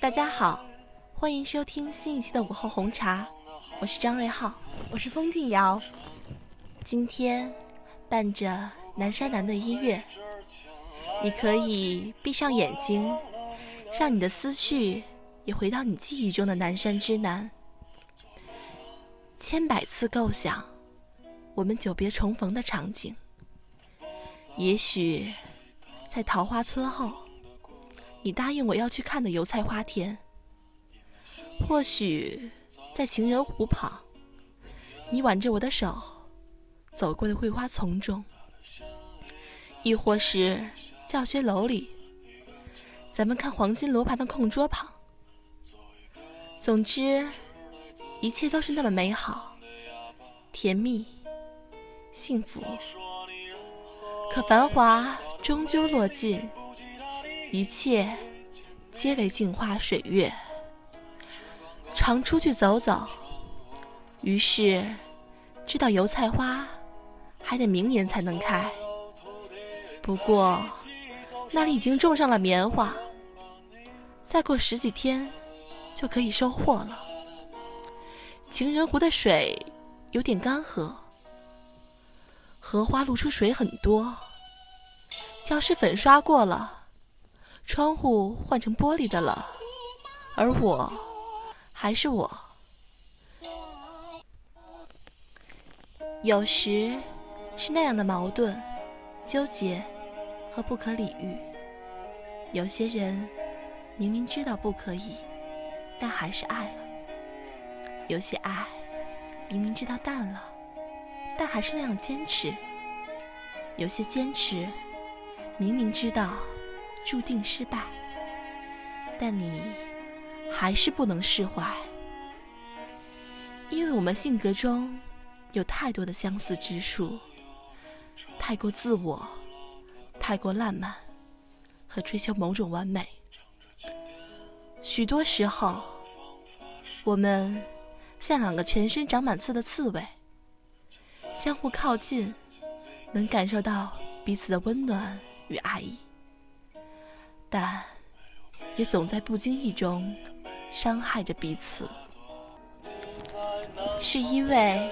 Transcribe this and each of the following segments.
大家好，欢迎收听新一期的午后红茶，我是张瑞浩，我是风静瑶。今天伴着南山南的音乐，你可以闭上眼睛，让你的思绪也回到你记忆中的南山之南。千百次构想，我们久别重逢的场景。也许，在桃花村后，你答应我要去看的油菜花田；或许，在情人湖旁，你挽着我的手走过的桂花丛中；亦或是教学楼里，咱们看黄金罗盘的空桌旁。总之。一切都是那么美好、甜蜜、幸福。可繁华终究落尽，一切皆为镜花水月。常出去走走，于是知道油菜花还得明年才能开。不过那里已经种上了棉花，再过十几天就可以收获了。情人湖的水有点干涸，荷花露出水很多。教室粉刷过了，窗户换成玻璃的了，而我还是我。有时是那样的矛盾、纠结和不可理喻。有些人明明知道不可以，但还是爱了。有些爱，明明知道淡了，但还是那样坚持；有些坚持，明明知道注定失败，但你还是不能释怀，因为我们性格中有太多的相似之处，太过自我，太过浪漫，和追求某种完美。许多时候，我们。像两个全身长满刺的刺猬，相互靠近，能感受到彼此的温暖与爱意，但也总在不经意中伤害着彼此。是因为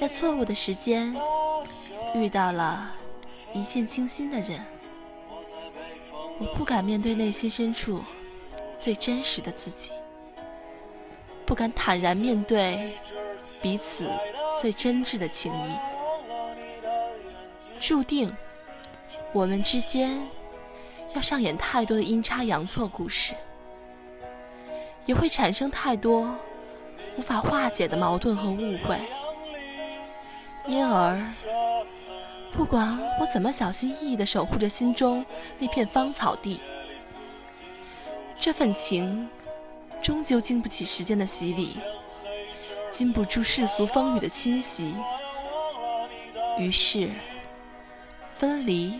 在错误的时间遇到了一见倾心的人，我不敢面对内心深处最真实的自己。不敢坦然面对彼此最真挚的情谊，注定我们之间要上演太多的阴差阳错故事，也会产生太多无法化解的矛盾和误会。因而，不管我怎么小心翼翼地守护着心中那片芳草地，这份情。终究经不起时间的洗礼，经不住世俗风雨的侵袭，于是分离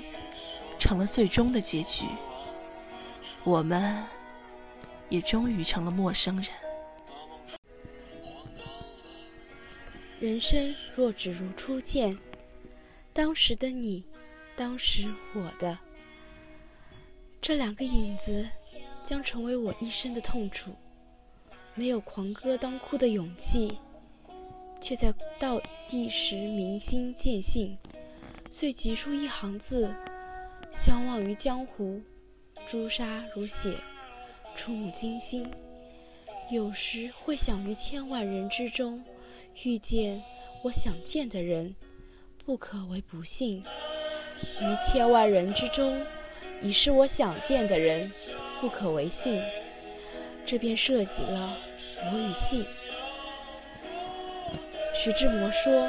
成了最终的结局。我们也终于成了陌生人。人生若只如初见，当时的你，当时我的这两个影子，将成为我一生的痛楚。没有狂歌当哭的勇气，却在倒地时明心见性，遂急出一行字：相忘于江湖，朱砂如血，触目惊心。有时会想于千万人之中，遇见我想见的人，不可为不幸；于千万人之中，已是我想见的人，不可为幸。这便涉及了我与性。徐志摩说：“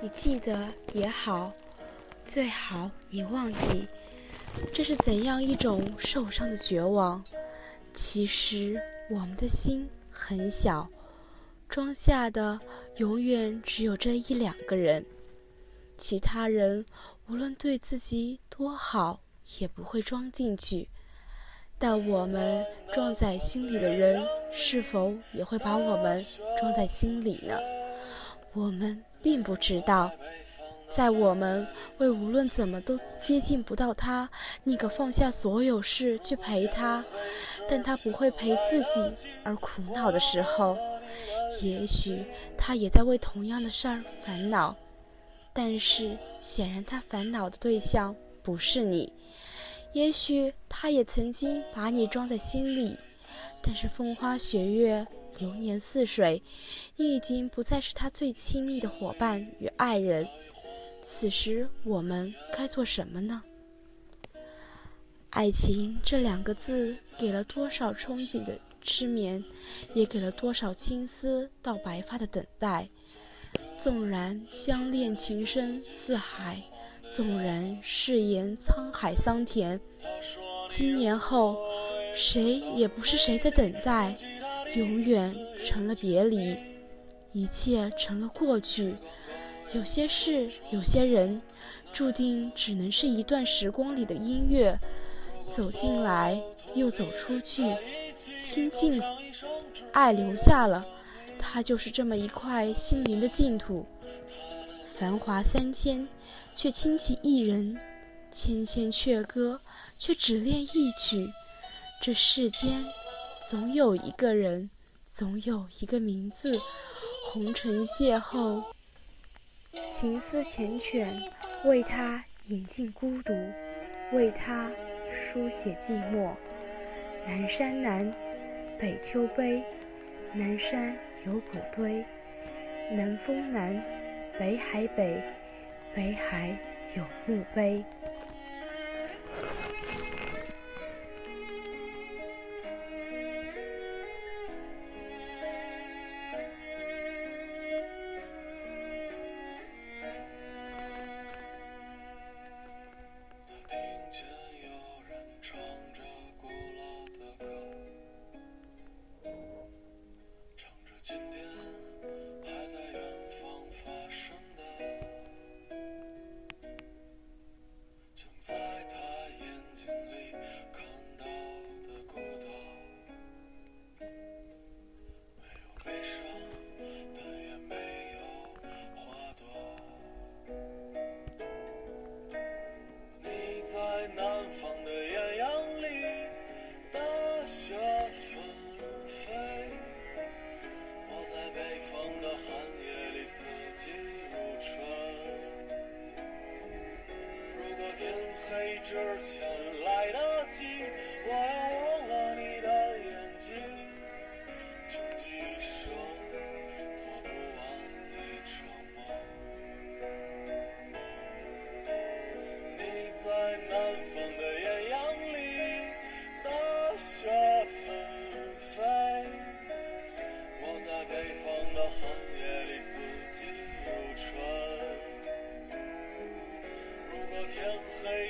你记得也好，最好你忘记，这是怎样一种受伤的绝望。其实我们的心很小，装下的永远只有这一两个人，其他人无论对自己多好，也不会装进去。但我们装在心里的人，是否也会把我们装在心里呢？我们并不知道。在我们为无论怎么都接近不到他，宁可放下所有事去陪他，但他不会陪自己而苦恼的时候，也许他也在为同样的事儿烦恼，但是显然他烦恼的对象不是你。也许他也曾经把你装在心里，但是风花雪月、流年似水，你已经不再是他最亲密的伙伴与爱人。此时我们该做什么呢？爱情这两个字，给了多少憧憬的痴眠，也给了多少青丝到白发的等待。纵然相恋情深似海，纵然誓言沧海桑田，今年后，谁也不是谁的等待，永远成了别离，一切成了过去。有些事，有些人，注定只能是一段时光里的音乐，走进来又走出去，心境，爱留下了，它就是这么一块心灵的净土。繁华三千，却倾其一人；千千阙歌，却只恋一曲。这世间，总有一个人，总有一个名字，红尘邂逅。情思缱绻，为他饮尽孤独，为他书写寂寞。南山南，北秋悲。南山有古堆，南风南，北海北，北海有墓碑。天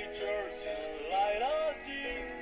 黑之前来得及。